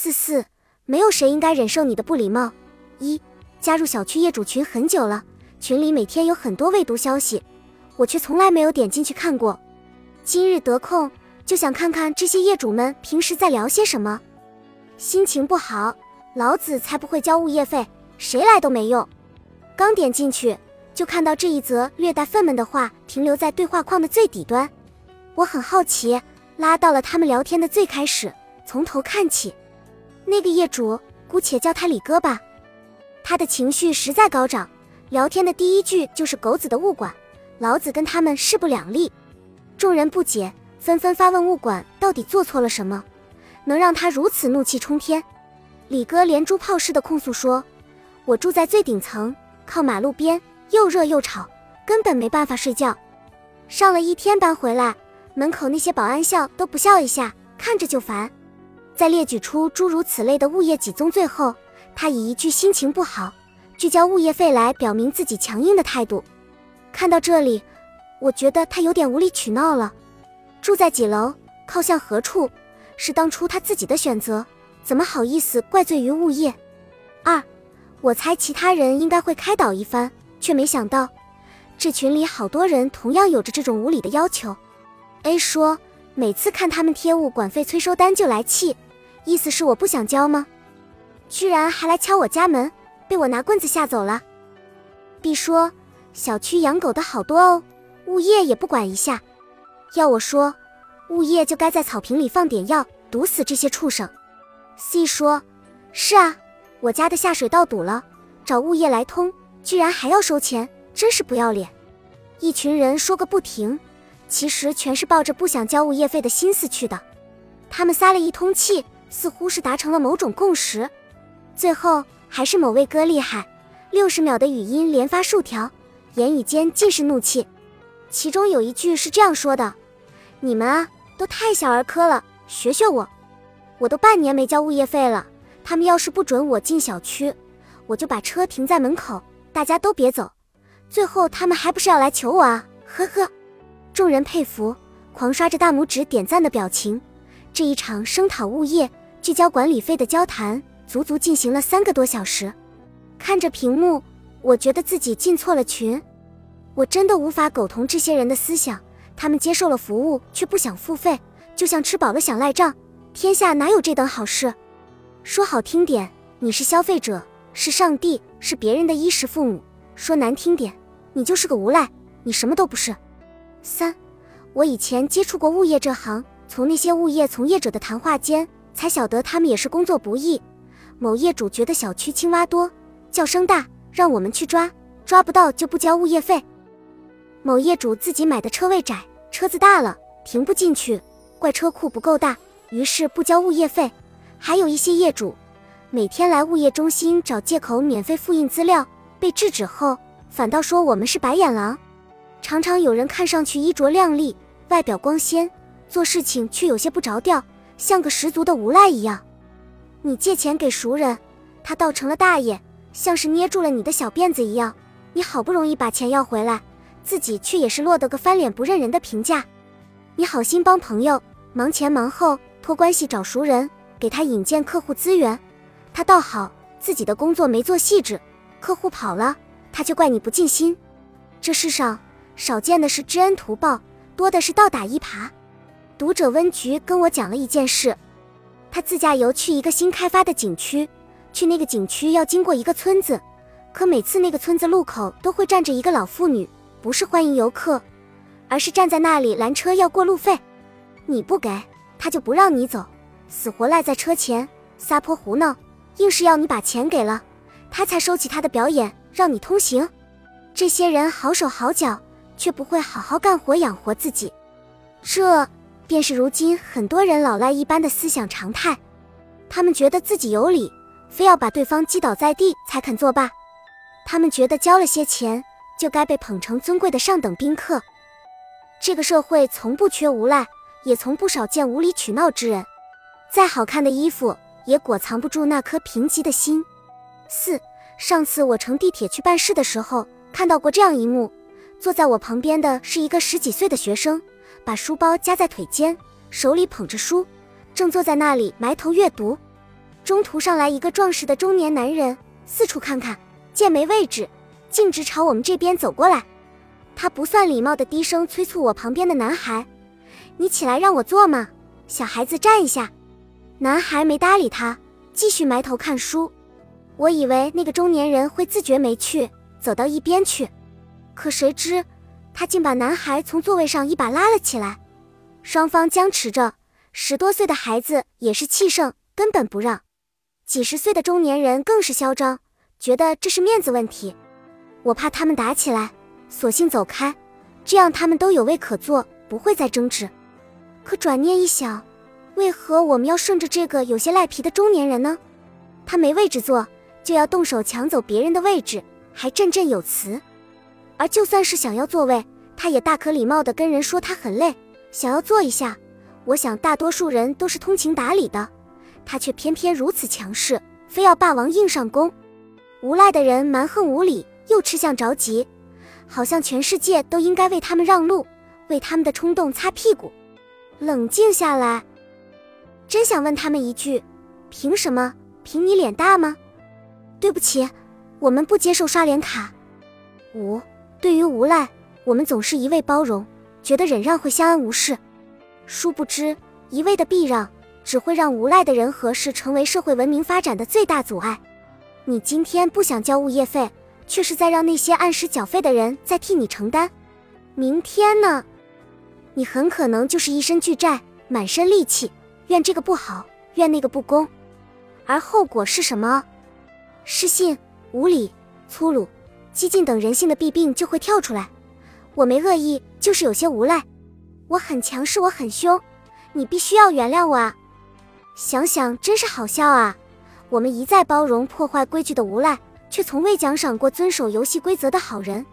四四，没有谁应该忍受你的不礼貌。一，加入小区业主群很久了，群里每天有很多未读消息，我却从来没有点进去看过。今日得空，就想看看这些业主们平时在聊些什么。心情不好，老子才不会交物业费，谁来都没用。刚点进去，就看到这一则略带愤懑的话停留在对话框的最底端。我很好奇，拉到了他们聊天的最开始，从头看起。那个业主，姑且叫他李哥吧，他的情绪实在高涨。聊天的第一句就是“狗子的物管，老子跟他们势不两立。”众人不解，纷纷发问物管到底做错了什么，能让他如此怒气冲天。李哥连珠炮似的控诉说：“我住在最顶层，靠马路边，又热又吵，根本没办法睡觉。上了一天班回来，门口那些保安笑都不笑一下，看着就烦。”在列举出诸如此类的物业几宗罪后，他以一句“心情不好，拒交物业费”来表明自己强硬的态度。看到这里。我觉得他有点无理取闹了。住在几楼，靠向何处，是当初他自己的选择，怎么好意思怪罪于物业？二，我猜其他人应该会开导一番，却没想到这群里好多人同样有着这种无理的要求。A 说，每次看他们贴物管费催收单就来气，意思是我不想交吗？居然还来敲我家门，被我拿棍子吓走了。B 说，小区养狗的好多哦。物业也不管一下，要我说，物业就该在草坪里放点药，毒死这些畜生。C 说：“是啊，我家的下水道堵了，找物业来通，居然还要收钱，真是不要脸。”一群人说个不停，其实全是抱着不想交物业费的心思去的。他们撒了一通气，似乎是达成了某种共识。最后还是某位哥厉害，六十秒的语音连发数条，言语间尽是怒气。其中有一句是这样说的：“你们啊，都太小儿科了，学学我。我都半年没交物业费了，他们要是不准我进小区，我就把车停在门口，大家都别走。最后他们还不是要来求我啊？呵呵。”众人佩服，狂刷着大拇指点赞的表情。这一场声讨物业、聚焦管理费的交谈，足足进行了三个多小时。看着屏幕，我觉得自己进错了群。我真的无法苟同这些人的思想，他们接受了服务却不想付费，就像吃饱了想赖账。天下哪有这等好事？说好听点，你是消费者，是上帝，是别人的衣食父母；说难听点，你就是个无赖，你什么都不是。三，我以前接触过物业这行，从那些物业从业者的谈话间才晓得他们也是工作不易。某业主觉得小区青蛙多，叫声大，让我们去抓，抓不到就不交物业费。某业主自己买的车位窄，车子大了停不进去，怪车库不够大，于是不交物业费。还有一些业主每天来物业中心找借口免费复印资料，被制止后反倒说我们是白眼狼。常常有人看上去衣着靓丽，外表光鲜，做事情却有些不着调，像个十足的无赖一样。你借钱给熟人，他倒成了大爷，像是捏住了你的小辫子一样。你好不容易把钱要回来。自己却也是落得个翻脸不认人的评价。你好心帮朋友，忙前忙后，托关系找熟人，给他引荐客户资源，他倒好，自己的工作没做细致，客户跑了，他就怪你不尽心。这世上少见的是知恩图报，多的是倒打一耙。读者温菊跟我讲了一件事，他自驾游去一个新开发的景区，去那个景区要经过一个村子，可每次那个村子路口都会站着一个老妇女。不是欢迎游客，而是站在那里拦车要过路费。你不给他就不让你走，死活赖在车前撒泼胡闹，硬是要你把钱给了，他才收起他的表演让你通行。这些人好手好脚，却不会好好干活养活自己，这便是如今很多人老赖一般的思想常态。他们觉得自己有理，非要把对方击倒在地才肯作罢。他们觉得交了些钱。就该被捧成尊贵的上等宾客。这个社会从不缺无赖，也从不少见无理取闹之人。再好看的衣服，也裹藏不住那颗贫瘠的心。四，上次我乘地铁去办事的时候，看到过这样一幕：坐在我旁边的是一个十几岁的学生，把书包夹在腿间，手里捧着书，正坐在那里埋头阅读。中途上来一个壮实的中年男人，四处看看，见没位置，径直朝我们这边走过来。他不算礼貌的低声催促我旁边的男孩：“你起来让我坐嘛，小孩子站一下。”男孩没搭理他，继续埋头看书。我以为那个中年人会自觉没趣，走到一边去，可谁知他竟把男孩从座位上一把拉了起来。双方僵持着，十多岁的孩子也是气盛，根本不让；几十岁的中年人更是嚣张，觉得这是面子问题。我怕他们打起来。索性走开，这样他们都有位可坐，不会再争执。可转念一想，为何我们要顺着这个有些赖皮的中年人呢？他没位置坐，就要动手抢走别人的位置，还振振有词。而就算是想要座位，他也大可礼貌地跟人说他很累，想要坐一下。我想大多数人都是通情达理的，他却偏偏如此强势，非要霸王硬上弓。无赖的人蛮横无理，又吃相着急。好像全世界都应该为他们让路，为他们的冲动擦屁股。冷静下来，真想问他们一句：凭什么？凭你脸大吗？对不起，我们不接受刷脸卡。五，对于无赖，我们总是一味包容，觉得忍让会相安无事。殊不知，一味的避让只会让无赖的人和事成为社会文明发展的最大阻碍。你今天不想交物业费？却是在让那些按时缴费的人在替你承担。明天呢，你很可能就是一身巨债，满身戾气，怨这个不好，怨那个不公，而后果是什么？失信、无礼、粗鲁、激进等人性的弊病就会跳出来。我没恶意，就是有些无赖。我很强势，我很凶，你必须要原谅我啊！想想真是好笑啊！我们一再包容破坏规矩的无赖。却从未奖赏过遵守游戏规则的好人，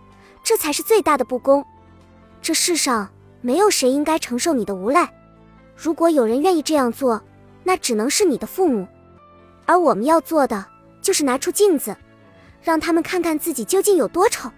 这才是最大的不公。这世上没有谁应该承受你的无赖。如果有人愿意这样做，那只能是你的父母。而我们要做的，就是拿出镜子，让他们看看自己究竟有多丑。